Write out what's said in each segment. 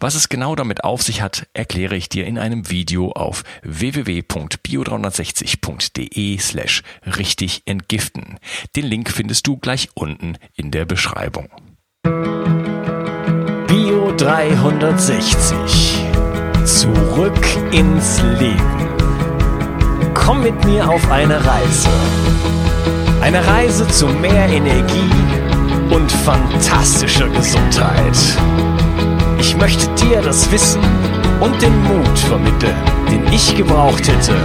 Was es genau damit auf sich hat, erkläre ich dir in einem Video auf www.bio360.de slash richtig entgiften. Den Link findest du gleich unten in der Beschreibung. Bio 360. Zurück ins Leben. Komm mit mir auf eine Reise. Eine Reise zu mehr Energie und fantastischer Gesundheit. Ich möchte dir das Wissen und den Mut vermitteln, den ich gebraucht hätte,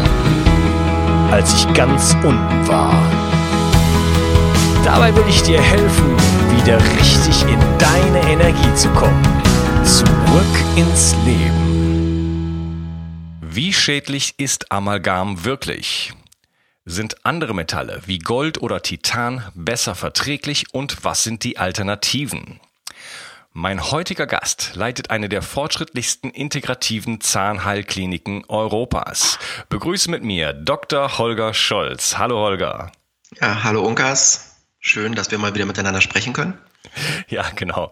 als ich ganz unten war. Dabei will ich dir helfen, wieder richtig in deine Energie zu kommen. Zurück ins Leben. Wie schädlich ist Amalgam wirklich? Sind andere Metalle wie Gold oder Titan besser verträglich und was sind die Alternativen? Mein heutiger Gast leitet eine der fortschrittlichsten integrativen Zahnheilkliniken Europas. Begrüße mit mir Dr. Holger Scholz. Hallo Holger. Ja, hallo Unkas. Schön, dass wir mal wieder miteinander sprechen können. Ja, genau.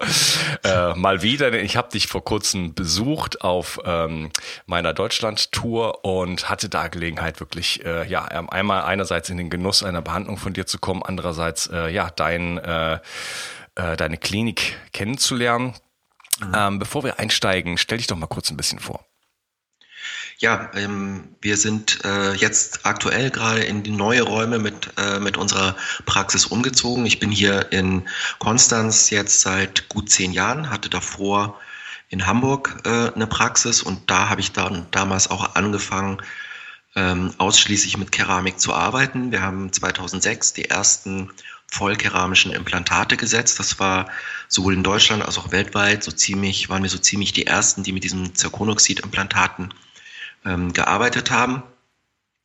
Äh, mal wieder, denn ich habe dich vor kurzem besucht auf ähm, meiner Deutschland-Tour und hatte da Gelegenheit, wirklich äh, ja einmal einerseits in den Genuss einer Behandlung von dir zu kommen, andererseits äh, ja dein äh, deine Klinik kennenzulernen. Mhm. Ähm, bevor wir einsteigen, stell dich doch mal kurz ein bisschen vor. Ja, ähm, wir sind äh, jetzt aktuell gerade in die neue Räume mit, äh, mit unserer Praxis umgezogen. Ich bin hier in Konstanz jetzt seit gut zehn Jahren, hatte davor in Hamburg äh, eine Praxis und da habe ich dann damals auch angefangen, ähm, ausschließlich mit Keramik zu arbeiten. Wir haben 2006 die ersten vollkeramischen Implantate gesetzt. Das war sowohl in Deutschland als auch weltweit so ziemlich, waren wir so ziemlich die ersten, die mit diesen Zirkonoxid-Implantaten ähm, gearbeitet haben.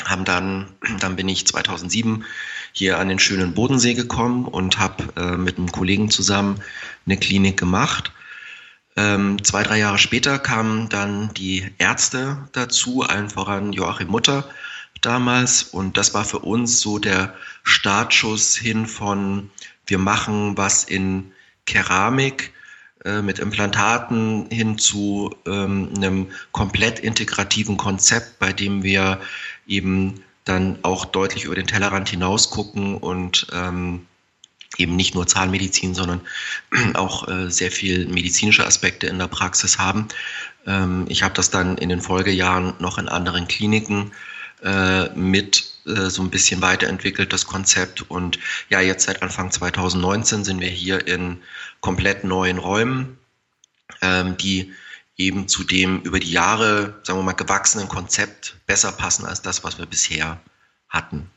Haben dann, dann bin ich 2007 hier an den schönen Bodensee gekommen und habe äh, mit einem Kollegen zusammen eine Klinik gemacht. Ähm, zwei, drei Jahre später kamen dann die Ärzte dazu, allen voran Joachim Mutter, damals. Und das war für uns so der Startschuss hin von, wir machen was in Keramik äh, mit Implantaten hin zu ähm, einem komplett integrativen Konzept, bei dem wir eben dann auch deutlich über den Tellerrand hinaus gucken und ähm, eben nicht nur Zahnmedizin, sondern auch äh, sehr viel medizinische Aspekte in der Praxis haben. Ähm, ich habe das dann in den Folgejahren noch in anderen Kliniken äh, mit äh, so ein bisschen weiterentwickelt, das Konzept. Und ja, jetzt seit Anfang 2019 sind wir hier in komplett neuen Räumen, ähm, die eben zu dem über die Jahre, sagen wir mal, gewachsenen Konzept besser passen als das, was wir bisher hatten.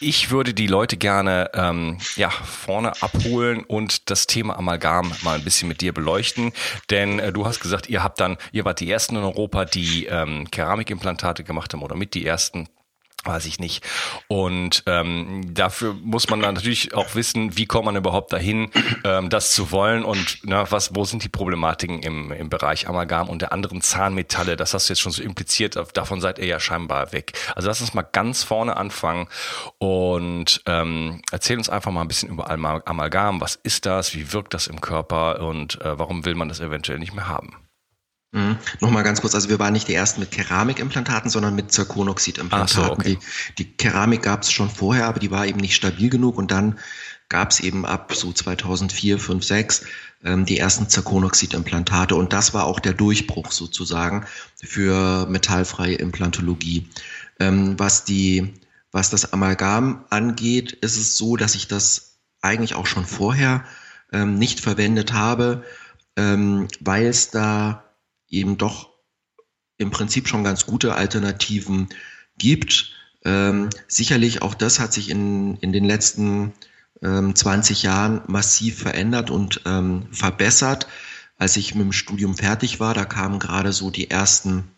Ich würde die Leute gerne ähm, ja, vorne abholen und das Thema Amalgam mal ein bisschen mit dir beleuchten. Denn äh, du hast gesagt, ihr habt dann, ihr wart die ersten in Europa, die ähm, Keramikimplantate gemacht haben oder mit die ersten weiß ich nicht. Und ähm, dafür muss man natürlich auch wissen, wie kommt man überhaupt dahin, ähm, das zu wollen und na, was, wo sind die Problematiken im, im Bereich Amalgam und der anderen Zahnmetalle. Das hast du jetzt schon so impliziert, davon seid ihr ja scheinbar weg. Also lass uns mal ganz vorne anfangen und ähm, erzähl uns einfach mal ein bisschen über Amalgam. Was ist das? Wie wirkt das im Körper und äh, warum will man das eventuell nicht mehr haben? Mhm. Nochmal ganz kurz, also wir waren nicht die ersten mit Keramikimplantaten, sondern mit Zirkonoxidimplantaten. So, okay. die, die Keramik gab es schon vorher, aber die war eben nicht stabil genug und dann gab es eben ab so 2004, 5, 6 ähm, die ersten Zirkonoxidimplantate und das war auch der Durchbruch sozusagen für metallfreie Implantologie. Ähm, was die, was das Amalgam angeht, ist es so, dass ich das eigentlich auch schon vorher ähm, nicht verwendet habe, ähm, weil es da eben doch im Prinzip schon ganz gute Alternativen gibt. Ähm, sicherlich auch das hat sich in, in den letzten ähm, 20 Jahren massiv verändert und ähm, verbessert. als ich mit dem Studium fertig war, da kamen gerade so die ersten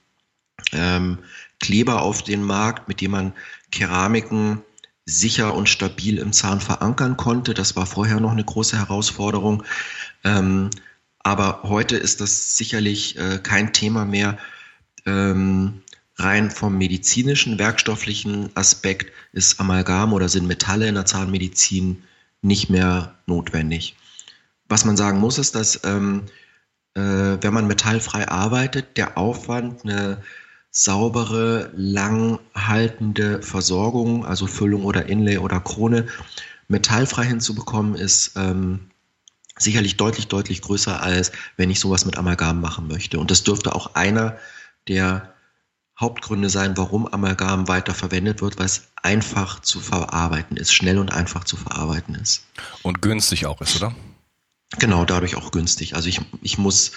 ähm, Kleber auf den Markt, mit dem man Keramiken sicher und stabil im Zahn verankern konnte. Das war vorher noch eine große Herausforderung. Ähm, aber heute ist das sicherlich äh, kein Thema mehr. Ähm, rein vom medizinischen, werkstofflichen Aspekt ist Amalgam oder sind Metalle in der Zahnmedizin nicht mehr notwendig. Was man sagen muss, ist, dass ähm, äh, wenn man metallfrei arbeitet, der Aufwand, eine saubere, langhaltende Versorgung, also Füllung oder Inlay oder Krone, metallfrei hinzubekommen, ist ähm, sicherlich deutlich, deutlich größer, als wenn ich sowas mit Amalgam machen möchte. Und das dürfte auch einer der Hauptgründe sein, warum Amalgam weiter verwendet wird, weil es einfach zu verarbeiten ist, schnell und einfach zu verarbeiten ist. Und günstig auch ist, oder? Genau, dadurch auch günstig. Also ich, ich muss,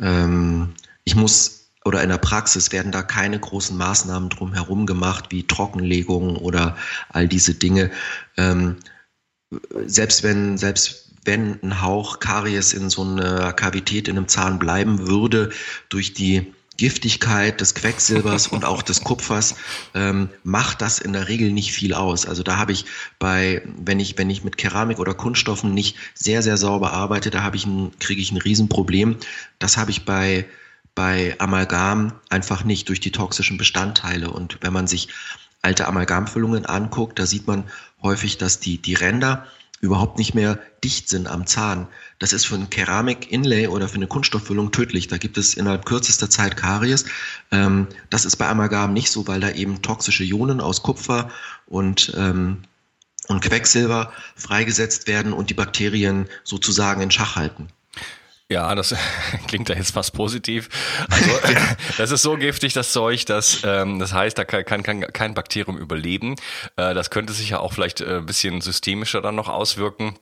ähm, ich muss oder in der Praxis werden da keine großen Maßnahmen drum herum gemacht, wie Trockenlegung oder all diese Dinge. Ähm, selbst wenn, selbst wenn ein Hauch Karies in so einer Kavität in einem Zahn bleiben würde, durch die Giftigkeit des Quecksilbers und auch des Kupfers ähm, macht das in der Regel nicht viel aus. Also da habe ich bei, wenn ich, wenn ich mit Keramik oder Kunststoffen nicht sehr, sehr sauber arbeite, da habe ich ein, kriege ich ein Riesenproblem. Das habe ich bei bei Amalgam einfach nicht durch die toxischen Bestandteile. Und wenn man sich alte Amalgamfüllungen anguckt, da sieht man häufig, dass die, die Ränder überhaupt nicht mehr dicht sind am Zahn. Das ist für ein Keramik-Inlay oder für eine Kunststofffüllung tödlich. Da gibt es innerhalb kürzester Zeit Karies. Ähm, das ist bei Amalgam nicht so, weil da eben toxische Ionen aus Kupfer und ähm, und Quecksilber freigesetzt werden und die Bakterien sozusagen in Schach halten. Ja, das klingt ja jetzt fast positiv. Also das ist so giftig, das Zeug, dass ähm, das heißt, da kann, kann, kann kein Bakterium überleben. Äh, das könnte sich ja auch vielleicht äh, ein bisschen systemischer dann noch auswirken.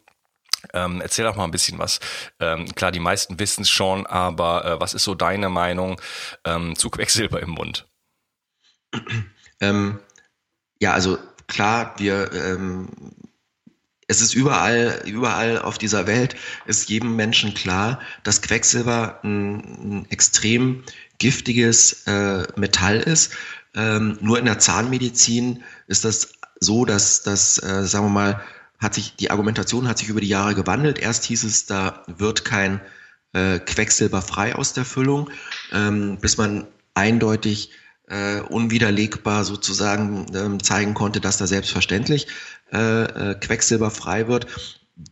Ähm, erzähl doch mal ein bisschen was. Ähm, klar, die meisten wissen es schon, aber äh, was ist so deine Meinung ähm, zu Quecksilber im Mund? Ähm, ja, also klar, wir ähm, es ist überall, überall auf dieser Welt, ist jedem Menschen klar, dass Quecksilber ein, ein extrem giftiges äh, Metall ist. Ähm, nur in der Zahnmedizin ist das so, dass das, äh, sagen wir mal, hat sich, die Argumentation hat sich über die Jahre gewandelt. Erst hieß es, da wird kein äh, Quecksilber frei aus der Füllung, ähm, bis man eindeutig äh, unwiderlegbar sozusagen ähm, zeigen konnte, dass da selbstverständlich äh, äh, quecksilberfrei wird.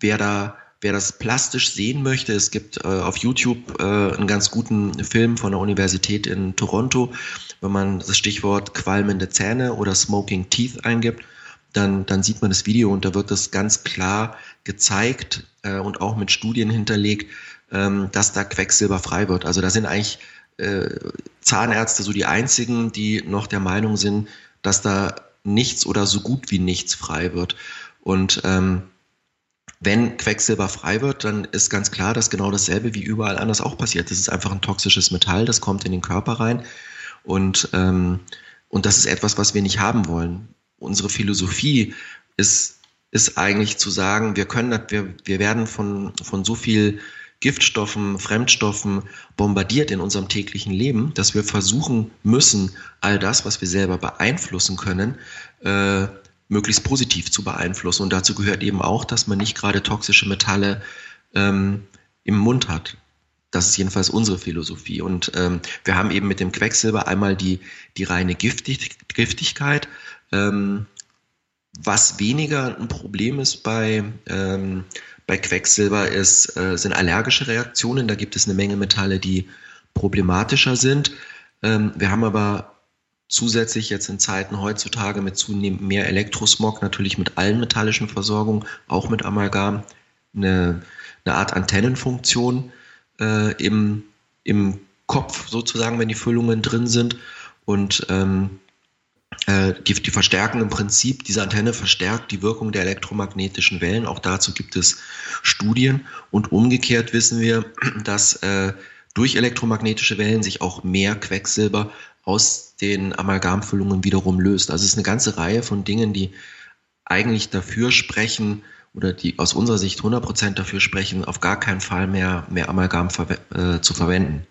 Wer da Wer das plastisch sehen möchte, es gibt äh, auf YouTube äh, einen ganz guten Film von der Universität in Toronto. Wenn man das Stichwort qualmende Zähne oder Smoking Teeth eingibt, dann, dann sieht man das Video und da wird das ganz klar gezeigt äh, und auch mit Studien hinterlegt, ähm, dass da Quecksilber frei wird. Also da sind eigentlich äh, Zahnärzte so die einzigen, die noch der Meinung sind, dass da nichts oder so gut wie nichts frei wird. Und ähm, wenn Quecksilber frei wird, dann ist ganz klar, dass genau dasselbe wie überall anders auch passiert. Das ist einfach ein toxisches Metall, das kommt in den Körper rein. Und, ähm, und das ist etwas, was wir nicht haben wollen. Unsere Philosophie ist, ist eigentlich zu sagen, wir können, wir, wir werden von, von so viel Giftstoffen, Fremdstoffen bombardiert in unserem täglichen Leben, dass wir versuchen müssen, all das, was wir selber beeinflussen können, äh, möglichst positiv zu beeinflussen. Und dazu gehört eben auch, dass man nicht gerade toxische Metalle ähm, im Mund hat. Das ist jedenfalls unsere Philosophie. Und ähm, wir haben eben mit dem Quecksilber einmal die, die reine Giftig Giftigkeit, ähm, was weniger ein Problem ist bei, ähm, bei Quecksilber ist, äh, sind allergische Reaktionen. Da gibt es eine Menge Metalle, die problematischer sind. Ähm, wir haben aber zusätzlich jetzt in Zeiten heutzutage mit zunehmend mehr Elektrosmog, natürlich mit allen metallischen Versorgungen, auch mit Amalgam, eine, eine Art Antennenfunktion äh, im, im Kopf sozusagen, wenn die Füllungen drin sind. Und ähm, äh, die, die verstärken im Prinzip, diese Antenne verstärkt die Wirkung der elektromagnetischen Wellen. Auch dazu gibt es Studien. Und umgekehrt wissen wir, dass äh, durch elektromagnetische Wellen sich auch mehr Quecksilber aus den Amalgamfüllungen wiederum löst. Also es ist eine ganze Reihe von Dingen, die eigentlich dafür sprechen oder die aus unserer Sicht 100 Prozent dafür sprechen, auf gar keinen Fall mehr, mehr Amalgam verwe äh, zu verwenden.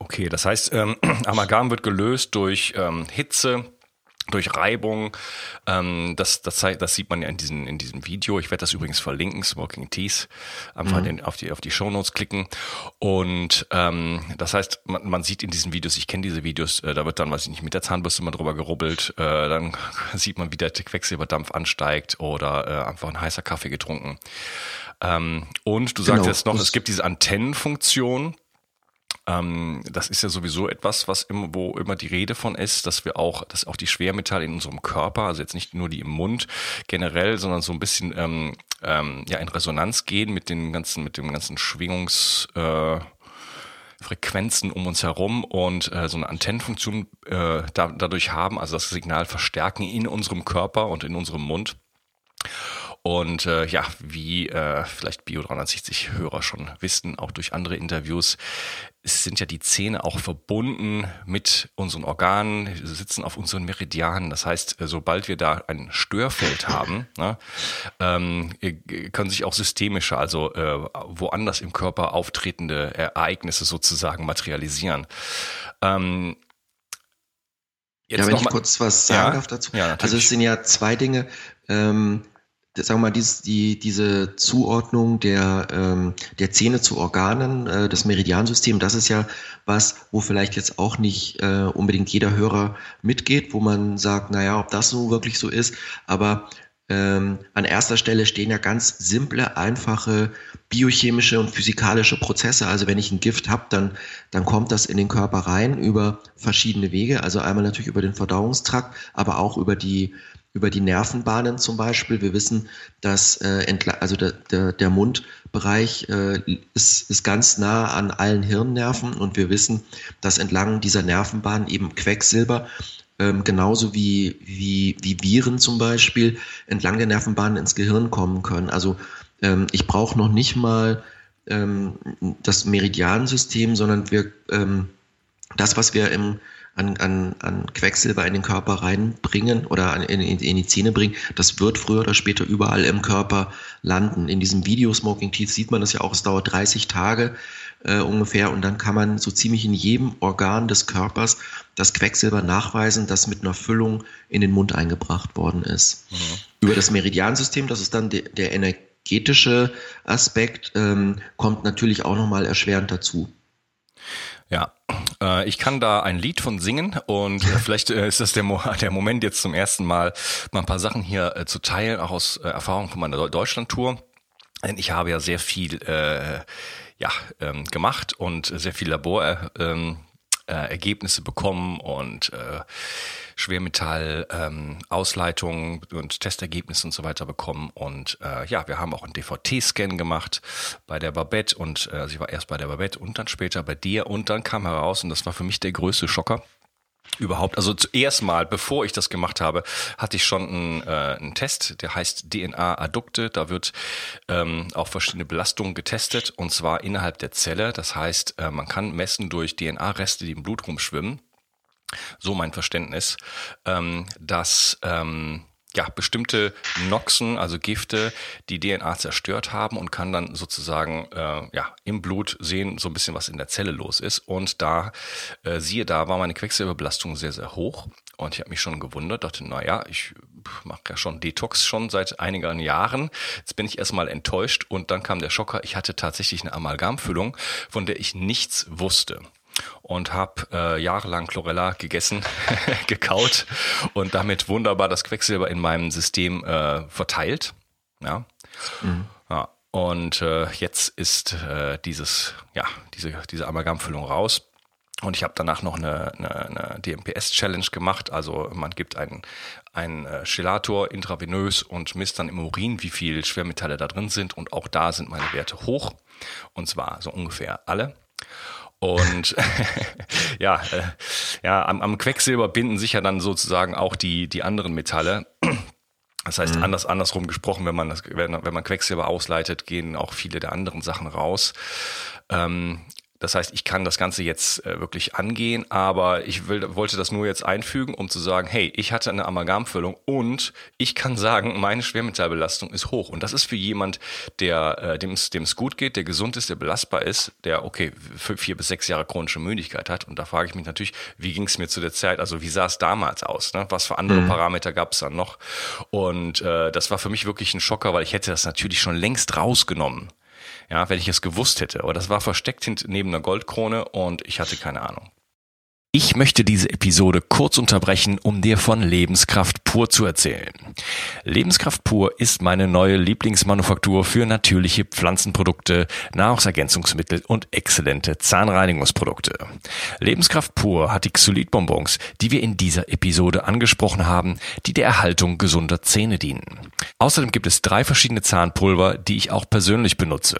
Okay, das heißt, ähm, Amalgam wird gelöst durch ähm, Hitze, durch Reibung. Ähm, das, das, das sieht man ja in, diesen, in diesem Video. Ich werde das übrigens verlinken, Smoking Teas. Einfach mhm. den, auf die, auf die Shownotes klicken. Und ähm, das heißt, man, man sieht in diesen Videos, ich kenne diese Videos, äh, da wird dann, weiß ich nicht, mit der Zahnbürste mal drüber gerubbelt. Äh, dann sieht man, wie der Quecksilberdampf ansteigt oder äh, einfach ein heißer Kaffee getrunken. Ähm, und du genau. sagst jetzt noch, es gibt diese Antennenfunktion. Ähm, das ist ja sowieso etwas, was im, wo immer die Rede von ist, dass wir auch, dass auch die Schwermetalle in unserem Körper, also jetzt nicht nur die im Mund generell, sondern so ein bisschen ähm, ähm, ja in Resonanz gehen mit den ganzen, mit dem ganzen Schwingungs äh, Frequenzen um uns herum und äh, so eine Antennenfunktion äh, da, dadurch haben, also das Signal verstärken in unserem Körper und in unserem Mund. Und äh, ja, wie äh, vielleicht Bio 360 Hörer schon wissen, auch durch andere Interviews, sind ja die Zähne auch verbunden mit unseren Organen, sie sitzen auf unseren Meridianen. Das heißt, äh, sobald wir da ein Störfeld haben, ne, ähm, äh, können sich auch systemische, also äh, woanders im Körper auftretende Ereignisse sozusagen materialisieren. Ähm, ja, wenn ich kurz was sagen ja, darf dazu. Ja, also es sind ja zwei Dinge. Ähm, sagen wir mal, dies, die, diese Zuordnung der, ähm, der Zähne zu Organen, äh, das Meridiansystem, das ist ja was, wo vielleicht jetzt auch nicht äh, unbedingt jeder Hörer mitgeht, wo man sagt, naja, ob das so wirklich so ist, aber ähm, an erster Stelle stehen ja ganz simple, einfache biochemische und physikalische Prozesse. Also wenn ich ein Gift habe, dann, dann kommt das in den Körper rein über verschiedene Wege. Also einmal natürlich über den Verdauungstrakt, aber auch über die über die Nervenbahnen zum Beispiel. Wir wissen, dass äh, also der, der, der Mundbereich äh, ist, ist ganz nah an allen Hirnnerven und wir wissen, dass entlang dieser Nervenbahn eben Quecksilber ähm, genauso wie, wie, wie Viren zum Beispiel entlang der Nervenbahn ins Gehirn kommen können. Also ähm, ich brauche noch nicht mal ähm, das Meridiansystem, sondern wir ähm, das, was wir im an, an, an Quecksilber in den Körper reinbringen oder an, in, in, die Zähne bringen, das wird früher oder später überall im Körper landen. In diesem Video Smoking Teeth sieht man das ja auch, es dauert 30 Tage äh, ungefähr und dann kann man so ziemlich in jedem Organ des Körpers das Quecksilber nachweisen, das mit einer Füllung in den Mund eingebracht worden ist. Mhm. Über das Meridiansystem, das ist dann de, der energetische Aspekt, ähm, kommt natürlich auch nochmal erschwerend dazu. Ja, äh, ich kann da ein Lied von singen und äh, vielleicht äh, ist das der, Mo der Moment jetzt zum ersten Mal, mal ein paar Sachen hier äh, zu teilen, auch aus äh, Erfahrung von meiner Deutschland-Tour. Denn ich habe ja sehr viel äh, ja, ähm, gemacht und sehr viel Labor ähm, äh, Ergebnisse bekommen und äh, Schwermetall ähm, und Testergebnisse und so weiter bekommen. Und äh, ja, wir haben auch einen DVT-Scan gemacht bei der Babette und äh, sie war erst bei der Babette und dann später bei dir und dann kam heraus, und das war für mich der größte Schocker, überhaupt. Also zuerst mal, bevor ich das gemacht habe, hatte ich schon einen, äh, einen Test, der heißt DNA-Addukte. Da wird ähm, auch verschiedene Belastungen getestet und zwar innerhalb der Zelle. Das heißt, äh, man kann messen durch DNA-Reste, die im Blut rumschwimmen. So mein Verständnis, ähm, dass ähm, ja, bestimmte Noxen, also Gifte, die DNA zerstört haben und kann dann sozusagen äh, ja, im Blut sehen, so ein bisschen, was in der Zelle los ist. Und da, äh, siehe da, war meine Quecksilberbelastung sehr, sehr hoch. Und ich habe mich schon gewundert, dachte, na ja, ich mache ja schon Detox schon seit einigen Jahren. Jetzt bin ich erstmal enttäuscht und dann kam der Schocker. Ich hatte tatsächlich eine Amalgamfüllung, von der ich nichts wusste und habe äh, jahrelang Chlorella gegessen, gekaut und damit wunderbar das Quecksilber in meinem System äh, verteilt. Ja. Mhm. ja. Und äh, jetzt ist äh, dieses, ja, diese, diese Amalgamfüllung raus. Und ich habe danach noch eine, eine, eine DMPS-Challenge gemacht. Also man gibt einen, einen äh, Chelator intravenös und misst dann im Urin, wie viel Schwermetalle da drin sind. Und auch da sind meine Werte hoch. Und zwar so ungefähr alle. Und ja, äh, ja, am, am Quecksilber binden sich ja dann sozusagen auch die, die anderen Metalle. Das heißt, mhm. anders, andersrum gesprochen, wenn man das, wenn, wenn man Quecksilber ausleitet, gehen auch viele der anderen Sachen raus. Ähm, Das heißt, ich kann das Ganze jetzt äh, wirklich angehen, aber ich will, wollte das nur jetzt einfügen, um zu sagen, hey, ich hatte eine Amalgamfüllung und ich kann sagen, meine Schwermetallbelastung ist hoch. Und das ist für jemand, der äh, dem es gut geht, der gesund ist, der belastbar ist, der okay vier bis sechs Jahre chronische Müdigkeit hat. Und da frage ich mich natürlich, wie ging es mir zu der Zeit? Also wie sah es damals aus? Ne? Was für andere mhm. Parameter gab es dann noch? Und äh, das war für mich wirklich ein Schocker, weil ich hätte das natürlich schon längst rausgenommen ja, wenn ich es gewusst hätte. Aber das war versteckt neben einer Goldkrone und ich hatte keine Ahnung. Ich möchte diese Episode kurz unterbrechen, um dir von Lebenskraft pur zu erzählen. Lebenskraft pur ist meine neue Lieblingsmanufaktur für natürliche Pflanzenprodukte, Nahrungsergänzungsmittel und exzellente Zahnreinigungsprodukte. Lebenskraft pur hat die Xylitbonbons, die wir in dieser Episode angesprochen haben, die der Erhaltung gesunder Zähne dienen. Außerdem gibt es drei verschiedene Zahnpulver, die ich auch persönlich benutze.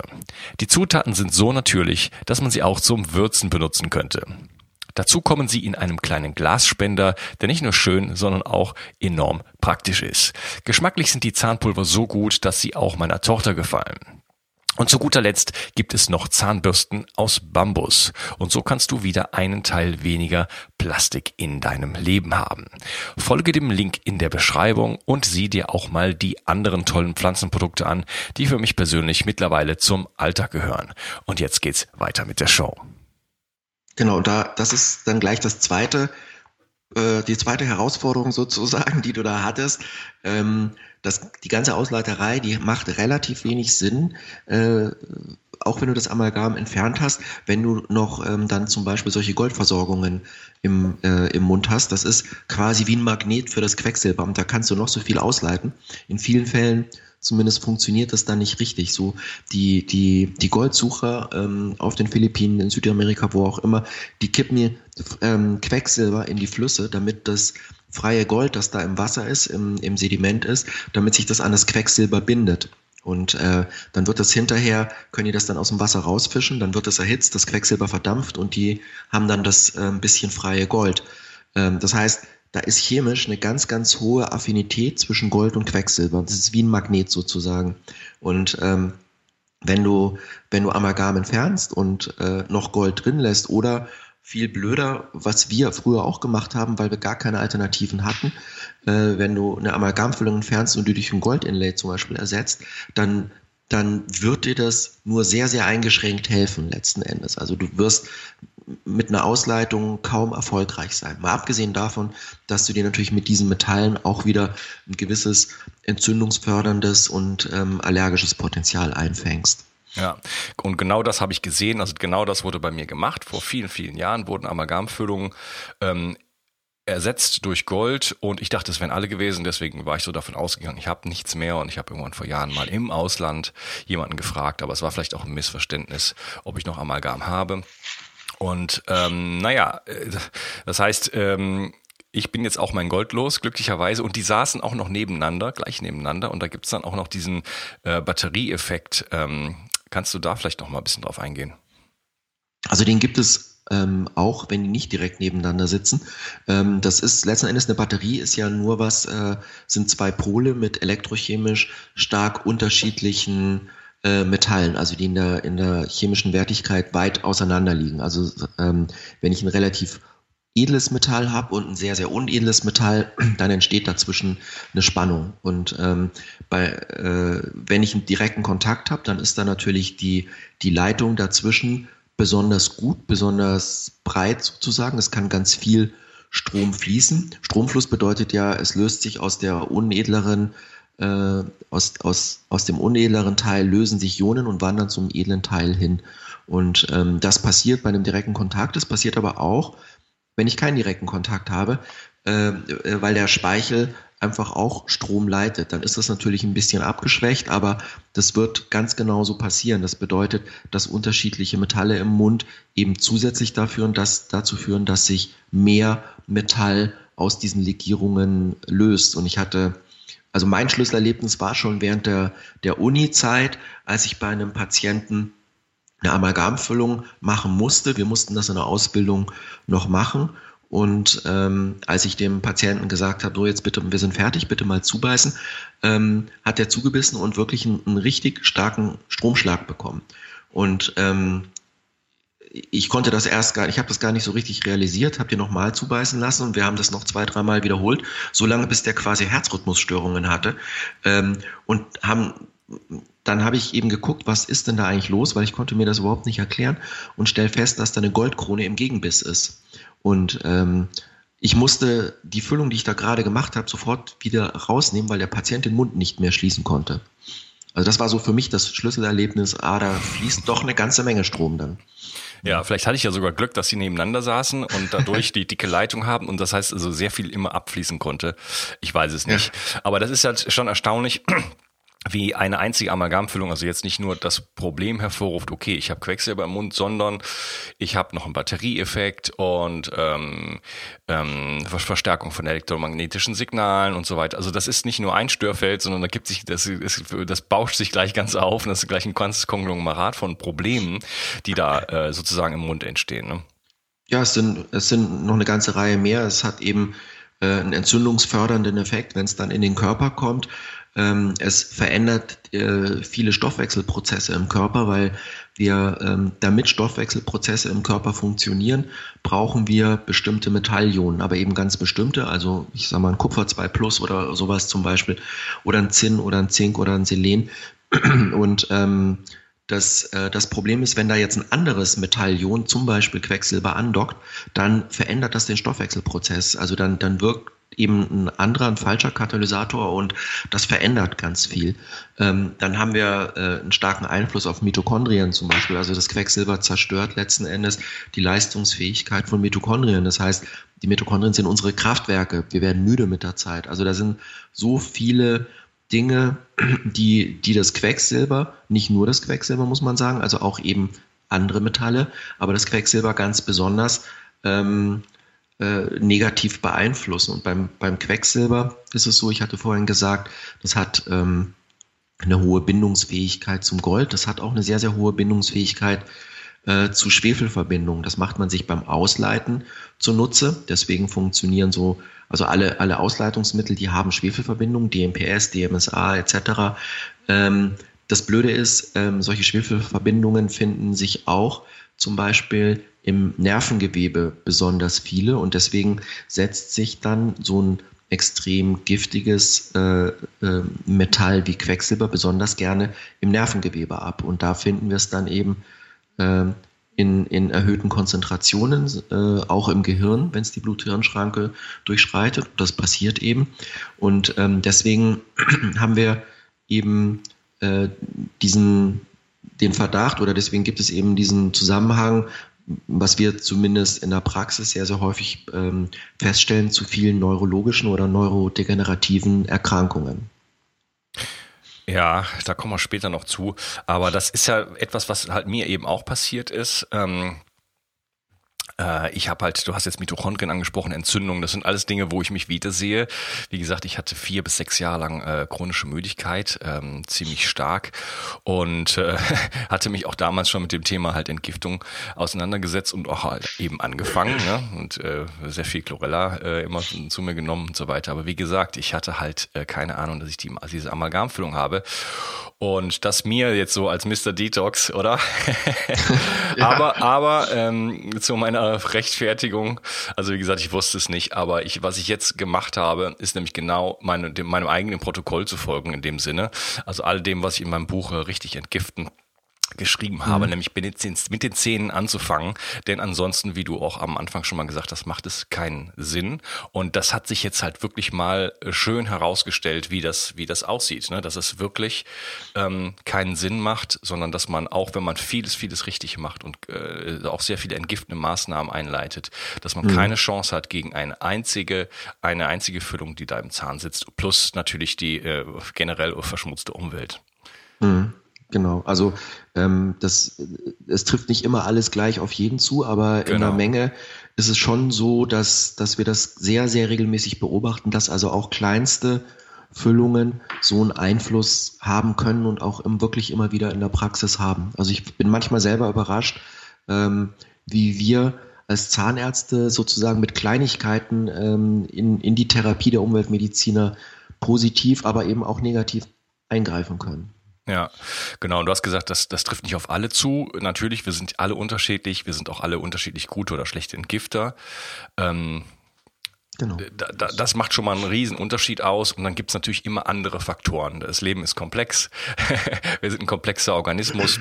Die Zutaten sind so natürlich, dass man sie auch zum Würzen benutzen könnte. Dazu kommen sie in einem kleinen Glasspender, der nicht nur schön, sondern auch enorm praktisch ist. Geschmacklich sind die Zahnpulver so gut, dass sie auch meiner Tochter gefallen. Und zu guter Letzt gibt es noch Zahnbürsten aus Bambus. Und so kannst du wieder einen Teil weniger Plastik in deinem Leben haben. Folge dem Link in der Beschreibung und sieh dir auch mal die anderen tollen Pflanzenprodukte an, die für mich persönlich mittlerweile zum Alltag gehören. Und jetzt geht's weiter mit der Show. Genau, da, das ist dann gleich das zweite, äh, die zweite Herausforderung sozusagen, die du da hattest. Ähm, das, die ganze Ausleiterei, die macht relativ wenig Sinn. Äh, auch wenn du das Amalgam entfernt hast, wenn du noch ähm, dann zum Beispiel solche Goldversorgungen im, äh, im Mund hast, das ist quasi wie ein Magnet für das Quecksilber und da kannst du noch so viel ausleiten. In vielen Fällen zumindest funktioniert das dann nicht richtig. So die, die, die Goldsucher ähm, auf den Philippinen, in Südamerika, wo auch immer, die kippen ähm, Quecksilber in die Flüsse, damit das freie Gold, das da im Wasser ist, im, im Sediment ist, damit sich das an das Quecksilber bindet. Und äh, dann wird das hinterher, können die das dann aus dem Wasser rausfischen, dann wird es erhitzt, das Quecksilber verdampft und die haben dann das äh, bisschen freie Gold. Ähm, das heißt, da ist chemisch eine ganz, ganz hohe Affinität zwischen Gold und Quecksilber. Das ist wie ein Magnet sozusagen. Und ähm, wenn du, wenn du Amalgam entfernst und äh, noch Gold drin lässt oder viel blöder, was wir früher auch gemacht haben, weil wir gar keine Alternativen hatten, äh, wenn du eine Amalgamfüllung entfernst und du durch ein Goldinlay zum Beispiel ersetzt, dann dann wird dir das nur sehr, sehr eingeschränkt helfen letzten Endes. Also du wirst mit einer Ausleitung kaum erfolgreich sein. Mal abgesehen davon, dass du dir natürlich mit diesen Metallen auch wieder ein gewisses entzündungsförderndes und ähm, allergisches Potenzial einfängst. Ja, und genau das habe ich gesehen. Also genau das wurde bei mir gemacht. Vor vielen, vielen Jahren wurden Amalgamfüllungen ähm, ersetzt durch Gold und ich dachte, es wären alle gewesen, deswegen war ich so davon ausgegangen, ich habe nichts mehr und ich habe irgendwann vor Jahren mal im Ausland jemanden gefragt, aber es war vielleicht auch ein Missverständnis, ob ich noch Amalgam habe. Und ähm, naja, äh, das heißt, ähm, ich bin jetzt auch mein Gold los, glücklicherweise. Und die saßen auch noch nebeneinander, gleich nebeneinander. Und da gibt's dann auch noch diesen äh, Batterieeffekt. Ähm, kannst du da vielleicht noch mal ein bisschen drauf eingehen? Also den gibt es ähm, auch, wenn die nicht direkt nebeneinander sitzen. Ähm, das ist letzten Endes eine Batterie, ist ja nur was, äh, sind zwei Pole mit elektrochemisch stark unterschiedlichen äh, Metallen, also die in der, in der chemischen Wertigkeit weit auseinander liegen. Also ähm, wenn ich ein relativ edles Metall habe und ein sehr, sehr unedles Metall, dann entsteht dazwischen eine Spannung. Und ähm, bei, äh, wenn ich einen direkten Kontakt habe, dann ist da natürlich die, die Leitung dazwischen besonders gut, besonders breit sozusagen. Es kann ganz viel Strom fließen. Stromfluss bedeutet ja, es löst sich aus der unedleren äh, aus, aus, aus dem unedleren Teil lösen sich Ionen und wandern zum edlen Teil hin. Und ähm, das passiert bei einem direkten Kontakt. Das passiert aber auch, wenn ich keinen direkten Kontakt habe, äh, äh, weil der Speichel einfach auch Strom leitet. Dann ist das natürlich ein bisschen abgeschwächt, aber das wird ganz genauso passieren. Das bedeutet, dass unterschiedliche Metalle im Mund eben zusätzlich dafür und das, dazu führen, dass sich mehr Metall aus diesen Legierungen löst. Und ich hatte also mein Schlüsselerlebnis war schon während der, der Uni-Zeit, als ich bei einem Patienten eine Amalgamfüllung machen musste. Wir mussten das in der Ausbildung noch machen. Und ähm, als ich dem Patienten gesagt habe, so jetzt bitte, wir sind fertig, bitte mal zubeißen, ähm, hat er zugebissen und wirklich einen, einen richtig starken Stromschlag bekommen. Und ähm, ich konnte das erst gar, ich habe das gar nicht so richtig realisiert, habe den nochmal zubeißen lassen und wir haben das noch zwei, dreimal wiederholt, so lange bis der quasi Herzrhythmusstörungen hatte ähm, und haben dann habe ich eben geguckt, was ist denn da eigentlich los, weil ich konnte mir das überhaupt nicht erklären und stell fest, dass da eine Goldkrone im Gegenbiss ist. Und ähm, ich musste die Füllung, die ich da gerade gemacht habe, sofort wieder rausnehmen, weil der Patient den Mund nicht mehr schließen konnte. Also das war so für mich das Schlüsselerlebnis, ah, da fließt doch eine ganze Menge Strom dann. Ja, vielleicht hatte ich ja sogar Glück, dass sie nebeneinander saßen und dadurch die dicke Leitung haben und das heißt also sehr viel immer abfließen konnte. Ich weiß es nicht. Ja. Aber das ist halt schon erstaunlich wie eine einzige Amalgamfüllung, also jetzt nicht nur das Problem hervorruft, okay, ich habe Quecksilber im Mund, sondern ich habe noch einen Batterieeffekt und ähm, ähm, Verstärkung von elektromagnetischen Signalen und so weiter. Also das ist nicht nur ein Störfeld, sondern da gibt sich, das, ist, das bauscht sich gleich ganz auf und das ist gleich ein ganzes Konglomerat von Problemen, die da äh, sozusagen im Mund entstehen. Ne? Ja, es sind, es sind noch eine ganze Reihe mehr. Es hat eben äh, einen entzündungsfördernden Effekt, wenn es dann in den Körper kommt. Ähm, es verändert äh, viele Stoffwechselprozesse im Körper, weil wir, ähm, damit Stoffwechselprozesse im Körper funktionieren, brauchen wir bestimmte Metallionen, aber eben ganz bestimmte, also ich sage mal ein Kupfer 2 Plus oder sowas zum Beispiel, oder ein Zinn oder ein Zink oder ein Selen. Und ähm, das, äh, das Problem ist, wenn da jetzt ein anderes Metallion, zum Beispiel Quecksilber, andockt, dann verändert das den Stoffwechselprozess. Also dann, dann wirkt eben ein anderer, ein falscher Katalysator und das verändert ganz viel. Ähm, dann haben wir äh, einen starken Einfluss auf Mitochondrien zum Beispiel. Also das Quecksilber zerstört letzten Endes die Leistungsfähigkeit von Mitochondrien. Das heißt, die Mitochondrien sind unsere Kraftwerke. Wir werden müde mit der Zeit. Also da sind so viele Dinge, die, die das Quecksilber, nicht nur das Quecksilber muss man sagen, also auch eben andere Metalle, aber das Quecksilber ganz besonders ähm, äh, negativ beeinflussen. Und beim, beim Quecksilber ist es so, ich hatte vorhin gesagt, das hat ähm, eine hohe Bindungsfähigkeit zum Gold, das hat auch eine sehr, sehr hohe Bindungsfähigkeit äh, zu Schwefelverbindungen. Das macht man sich beim Ausleiten zunutze. Deswegen funktionieren so, also alle, alle Ausleitungsmittel, die haben Schwefelverbindungen, DMPS, DMSA etc. Ähm, das Blöde ist, ähm, solche Schwefelverbindungen finden sich auch zum Beispiel im Nervengewebe besonders viele und deswegen setzt sich dann so ein extrem giftiges äh, äh, Metall wie Quecksilber besonders gerne im Nervengewebe ab. Und da finden wir es dann eben äh, in, in erhöhten Konzentrationen, äh, auch im Gehirn, wenn es die Blut-Hirn-Schranke durchschreitet. Das passiert eben. Und ähm, deswegen haben wir eben äh, diesen den Verdacht oder deswegen gibt es eben diesen Zusammenhang was wir zumindest in der Praxis sehr, sehr häufig ähm, feststellen, zu vielen neurologischen oder neurodegenerativen Erkrankungen. Ja, da kommen wir später noch zu. Aber das ist ja etwas, was halt mir eben auch passiert ist. Ähm, äh, ich habe halt, du hast jetzt Mitochondrien angesprochen, Entzündungen, das sind alles Dinge, wo ich mich wiedersehe. Wie gesagt, ich hatte vier bis sechs Jahre lang äh, chronische Müdigkeit, ähm, ziemlich stark und äh, hatte mich auch damals schon mit dem Thema halt Entgiftung auseinandergesetzt und auch halt eben angefangen ne? und äh, sehr viel Chlorella äh, immer zu mir genommen und so weiter. Aber wie gesagt, ich hatte halt äh, keine Ahnung, dass ich die, diese Amalgamfüllung habe und das mir jetzt so als Mr. Detox, oder? ja. Aber, aber ähm, zu meiner Rechtfertigung, also wie gesagt, ich wusste es nicht, aber ich, was ich jetzt gemacht habe, ist nämlich genau meine, dem, meinem eigenen Protokoll zu folgen in dem Sinne. Also all dem, was ich in meinem Buch äh, richtig entgiften geschrieben habe, mhm. nämlich mit den, mit den Zähnen anzufangen, denn ansonsten, wie du auch am Anfang schon mal gesagt hast, macht es keinen Sinn. Und das hat sich jetzt halt wirklich mal schön herausgestellt, wie das, wie das aussieht, ne? dass es wirklich ähm, keinen Sinn macht, sondern dass man auch, wenn man vieles, vieles richtig macht und äh, auch sehr viele entgiftende Maßnahmen einleitet, dass man mhm. keine Chance hat gegen eine einzige, eine einzige Füllung, die da im Zahn sitzt, plus natürlich die äh, generell verschmutzte Umwelt. Mhm. Genau, also ähm, das, es trifft nicht immer alles gleich auf jeden zu, aber genau. in der genau. Menge ist es schon so, dass, dass wir das sehr, sehr regelmäßig beobachten, dass also auch kleinste Füllungen so einen Einfluss haben können und auch im, wirklich immer wieder in der Praxis haben. Also ich bin manchmal selber überrascht, ähm, wie wir als Zahnärzte sozusagen mit Kleinigkeiten ähm, in, in die Therapie der Umweltmediziner positiv, aber eben auch negativ eingreifen können. Ja, genau. Und du hast gesagt, das, das trifft nicht auf alle zu. Natürlich, wir sind alle unterschiedlich. Wir sind auch alle unterschiedlich gute oder schlechte Entgifter. Ähm, Genau. Da, da, das macht schon mal einen riesen Unterschied aus und dann gibt es natürlich immer andere Faktoren. Das Leben ist komplex. wir sind ein komplexer Organismus.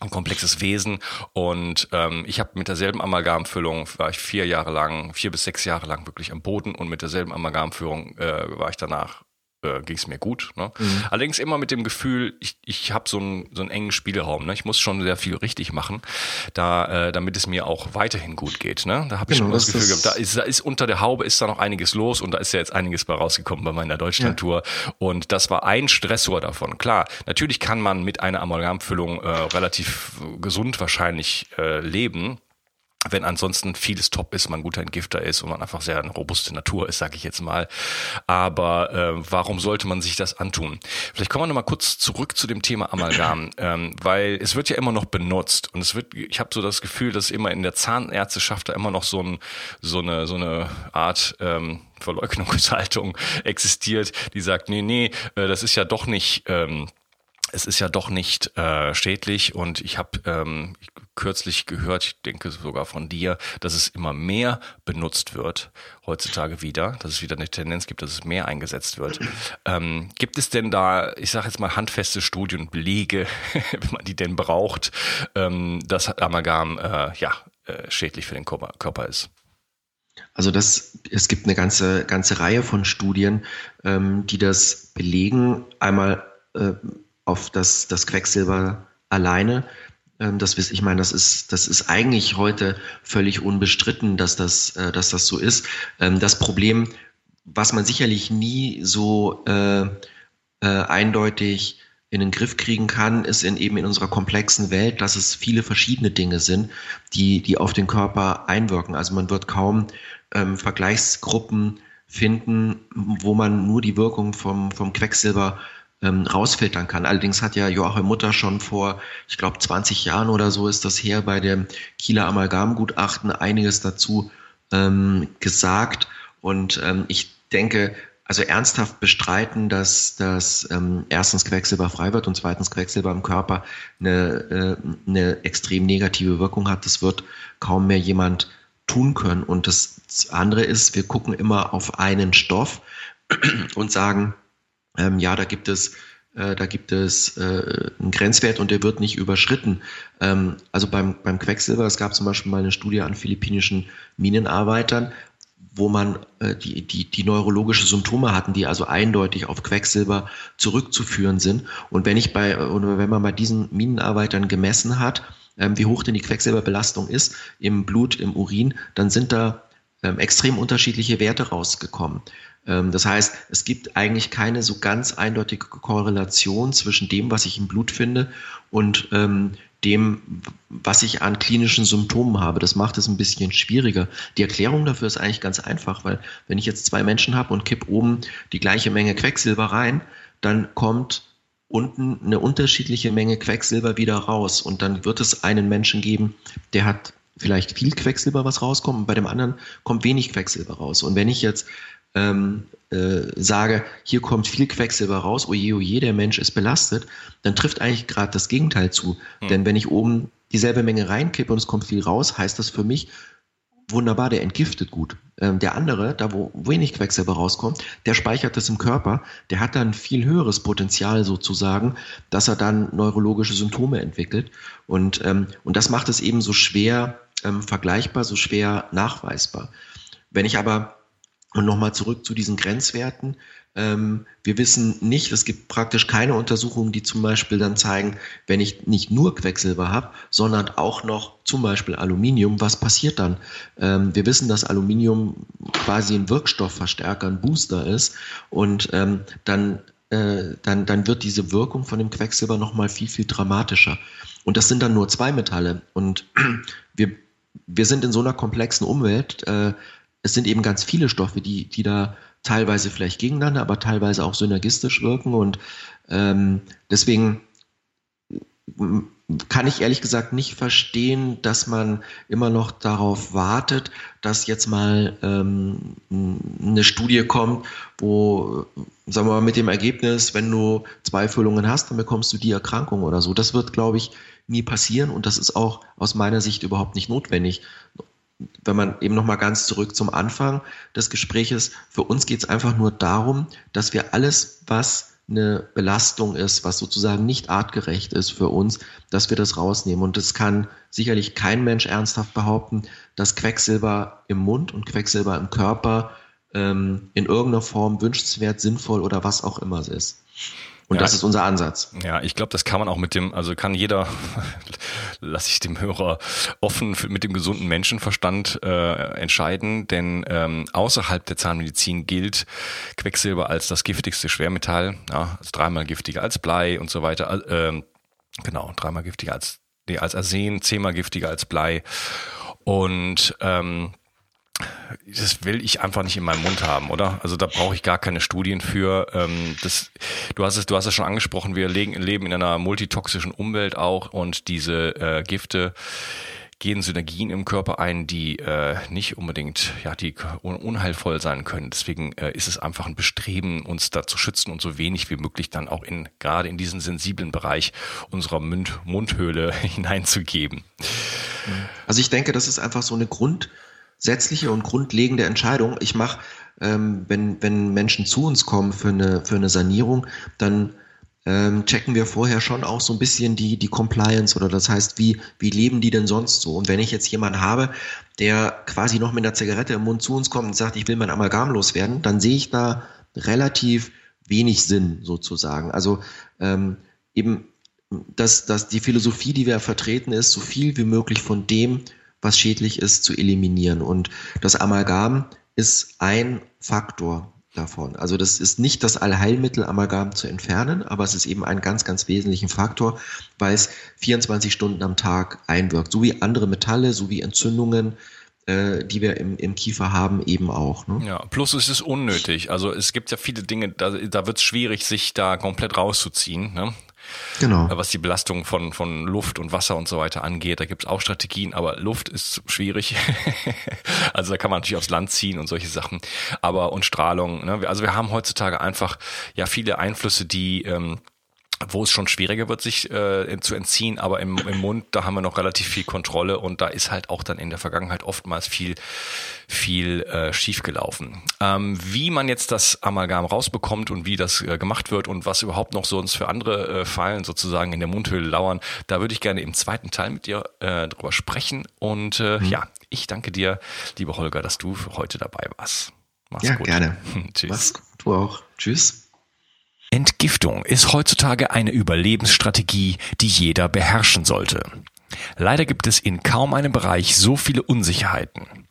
ein komplexes Wesen und ähm, ich habe mit derselben Amalgamfüllung war ich vier Jahre lang, vier bis sechs Jahre lang wirklich am Boden und mit derselben Amalgamfüllung äh, war ich danach äh, ging es mir gut. Ne? Mhm. Allerdings immer mit dem Gefühl, ich, ich habe so einen, so einen engen Spielraum. Ne? Ich muss schon sehr viel richtig machen, da, äh, damit es mir auch weiterhin gut geht. Ne? Da habe ich genau, schon das, das Gefühl gehabt, da ist, da ist unter der Haube ist da noch einiges los und da ist ja jetzt einiges bei rausgekommen bei meiner Deutschlandtour. Ja. Und das war ein Stressor davon. Klar, natürlich kann man mit einer Amalgamfüllung äh, relativ gesund wahrscheinlich äh, leben wenn ansonsten vieles top ist, man guter Entgifter ist und man einfach sehr eine robuste Natur ist, sage ich jetzt mal. Aber äh, warum sollte man sich das antun? Vielleicht kommen wir nochmal kurz zurück zu dem Thema Amalgam, ähm, weil es wird ja immer noch benutzt und es wird, ich habe so das Gefühl, dass immer in der Zahnärzteschaft da immer noch so, ein, so eine so eine Art ähm, Verleugnungshaltung existiert, die sagt, nee, nee, äh, das ist ja doch nicht ähm, es ist ja doch nicht äh, schädlich und ich habe ähm, kürzlich gehört, ich denke sogar von dir, dass es immer mehr benutzt wird heutzutage wieder, dass es wieder eine Tendenz gibt, dass es mehr eingesetzt wird. Ähm, gibt es denn da, ich sage jetzt mal handfeste Studien, Belege, wenn man die denn braucht, ähm, dass Amalgam äh, ja äh, schädlich für den Körper, ist? Also das, es gibt eine ganze, ganze Reihe von Studien, ähm, die das belegen. Einmal äh, auf das, das Quecksilber alleine. Ähm, das, ich meine, das ist, das ist eigentlich heute völlig unbestritten, dass das, äh, dass das so ist. Ähm, das Problem, was man sicherlich nie so äh, äh, eindeutig in den Griff kriegen kann, ist in, eben in unserer komplexen Welt, dass es viele verschiedene Dinge sind, die, die auf den Körper einwirken. Also man wird kaum ähm, Vergleichsgruppen finden, wo man nur die Wirkung vom, vom Quecksilber ähm, rausfiltern kann. Allerdings hat ja Joachim Mutter schon vor, ich glaube, 20 Jahren oder so ist das her bei dem Kieler Amalgamgutachten einiges dazu ähm, gesagt. Und ähm, ich denke, also ernsthaft bestreiten, dass, dass ähm, erstens Quecksilber frei wird und zweitens Quecksilber im Körper eine, äh, eine extrem negative Wirkung hat, das wird kaum mehr jemand tun können. Und das andere ist, wir gucken immer auf einen Stoff und sagen, ähm, ja, da gibt es äh, da gibt es äh, einen Grenzwert und der wird nicht überschritten. Ähm, also beim, beim Quecksilber, es gab zum Beispiel mal eine Studie an philippinischen Minenarbeitern, wo man äh, die, die, die neurologische Symptome hatten, die also eindeutig auf Quecksilber zurückzuführen sind. Und wenn ich bei, oder wenn man bei diesen Minenarbeitern gemessen hat, ähm, wie hoch denn die Quecksilberbelastung ist im Blut, im Urin, dann sind da extrem unterschiedliche Werte rausgekommen. Ähm, das heißt, es gibt eigentlich keine so ganz eindeutige Korrelation zwischen dem, was ich im Blut finde und ähm, dem, was ich an klinischen Symptomen habe. Das macht es ein bisschen schwieriger. Die Erklärung dafür ist eigentlich ganz einfach, weil wenn ich jetzt zwei Menschen habe und kipp oben die gleiche Menge Quecksilber rein, dann kommt unten eine unterschiedliche Menge Quecksilber wieder raus. Und dann wird es einen Menschen geben, der hat vielleicht viel Quecksilber, was rauskommt, und bei dem anderen kommt wenig Quecksilber raus. Und wenn ich jetzt ähm, äh, sage, hier kommt viel Quecksilber raus, oje, oje, der Mensch ist belastet, dann trifft eigentlich gerade das Gegenteil zu. Hm. Denn wenn ich oben dieselbe Menge reinkippe und es kommt viel raus, heißt das für mich, wunderbar, der entgiftet gut. Ähm, der andere, da wo wenig Quecksilber rauskommt, der speichert das im Körper, der hat dann viel höheres Potenzial sozusagen, dass er dann neurologische Symptome entwickelt. Und, ähm, und das macht es eben so schwer ähm, vergleichbar, so schwer nachweisbar. Wenn ich aber und nochmal zurück zu diesen Grenzwerten. Ähm, wir wissen nicht, es gibt praktisch keine Untersuchungen, die zum Beispiel dann zeigen, wenn ich nicht nur Quecksilber habe, sondern auch noch zum Beispiel Aluminium, was passiert dann? Ähm, wir wissen, dass Aluminium quasi ein Wirkstoffverstärker, ein Booster ist und ähm, dann, äh, dann, dann wird diese Wirkung von dem Quecksilber nochmal viel, viel dramatischer. Und das sind dann nur zwei Metalle und wir wir sind in so einer komplexen Umwelt, äh, es sind eben ganz viele Stoffe, die, die da teilweise vielleicht gegeneinander, aber teilweise auch synergistisch wirken. Und ähm, deswegen kann ich ehrlich gesagt nicht verstehen, dass man immer noch darauf wartet, dass jetzt mal ähm, eine Studie kommt, wo, sagen wir mal, mit dem Ergebnis, wenn du zwei Füllungen hast, dann bekommst du die Erkrankung oder so. Das wird, glaube ich, nie passieren und das ist auch aus meiner Sicht überhaupt nicht notwendig. Wenn man eben nochmal ganz zurück zum Anfang des Gespräches, für uns geht es einfach nur darum, dass wir alles, was eine Belastung ist, was sozusagen nicht artgerecht ist für uns, dass wir das rausnehmen. Und das kann sicherlich kein Mensch ernsthaft behaupten, dass Quecksilber im Mund und Quecksilber im Körper ähm, in irgendeiner Form wünschenswert, sinnvoll oder was auch immer es ist. Und ja, das ist unser Ansatz. Ja, ich glaube, das kann man auch mit dem, also kann jeder, lasse ich dem Hörer offen mit dem gesunden Menschenverstand äh, entscheiden, denn ähm, außerhalb der Zahnmedizin gilt Quecksilber als das giftigste Schwermetall, ja, also dreimal giftiger als Blei und so weiter. Äh, genau, dreimal giftiger als nee, als Arsen, zehnmal giftiger als Blei. Und ähm, das will ich einfach nicht in meinem Mund haben, oder? Also da brauche ich gar keine Studien für. Ähm, das, du hast es, du hast es schon angesprochen. Wir legen, leben in einer multitoxischen Umwelt auch und diese äh, Gifte gehen Synergien im Körper ein, die äh, nicht unbedingt, ja, die un unheilvoll sein können. Deswegen äh, ist es einfach ein Bestreben, uns da zu schützen und so wenig wie möglich dann auch in gerade in diesen sensiblen Bereich unserer Mund Mundhöhle hineinzugeben. Also ich denke, das ist einfach so eine Grund grundsätzliche und grundlegende Entscheidung. Ich mache, ähm, wenn, wenn Menschen zu uns kommen für eine, für eine Sanierung, dann ähm, checken wir vorher schon auch so ein bisschen die, die Compliance oder das heißt, wie, wie leben die denn sonst so? Und wenn ich jetzt jemanden habe, der quasi noch mit einer Zigarette im Mund zu uns kommt und sagt, ich will mein Amalgam loswerden, dann sehe ich da relativ wenig Sinn sozusagen. Also ähm, eben, dass, dass die Philosophie, die wir vertreten, ist, so viel wie möglich von dem was schädlich ist, zu eliminieren. Und das Amalgam ist ein Faktor davon. Also das ist nicht das Allheilmittel, Amalgam zu entfernen, aber es ist eben ein ganz, ganz wesentlichen Faktor, weil es 24 Stunden am Tag einwirkt. So wie andere Metalle, so wie Entzündungen, äh, die wir im, im Kiefer haben, eben auch. Ne? Ja, plus es ist unnötig. Also es gibt ja viele Dinge, da, da wird es schwierig, sich da komplett rauszuziehen. Ne? Genau. Äh, was die Belastung von, von Luft und Wasser und so weiter angeht. Da gibt es auch Strategien, aber Luft ist schwierig. also da kann man natürlich aufs Land ziehen und solche Sachen. Aber und Strahlung. Ne? Also wir haben heutzutage einfach ja viele Einflüsse, die ähm, wo es schon schwieriger wird, sich äh, zu entziehen, aber im, im Mund, da haben wir noch relativ viel Kontrolle und da ist halt auch dann in der Vergangenheit oftmals viel, viel äh, schiefgelaufen. Ähm, wie man jetzt das Amalgam rausbekommt und wie das äh, gemacht wird und was überhaupt noch so uns für andere äh, Fallen sozusagen in der Mundhöhle lauern, da würde ich gerne im zweiten Teil mit dir äh, drüber sprechen. Und äh, mhm. ja, ich danke dir, lieber Holger, dass du heute dabei warst. Mach's ja, gut. gerne. Tschüss. Mach's gut, du auch. Tschüss. Entgiftung ist heutzutage eine Überlebensstrategie, die jeder beherrschen sollte. Leider gibt es in kaum einem Bereich so viele Unsicherheiten.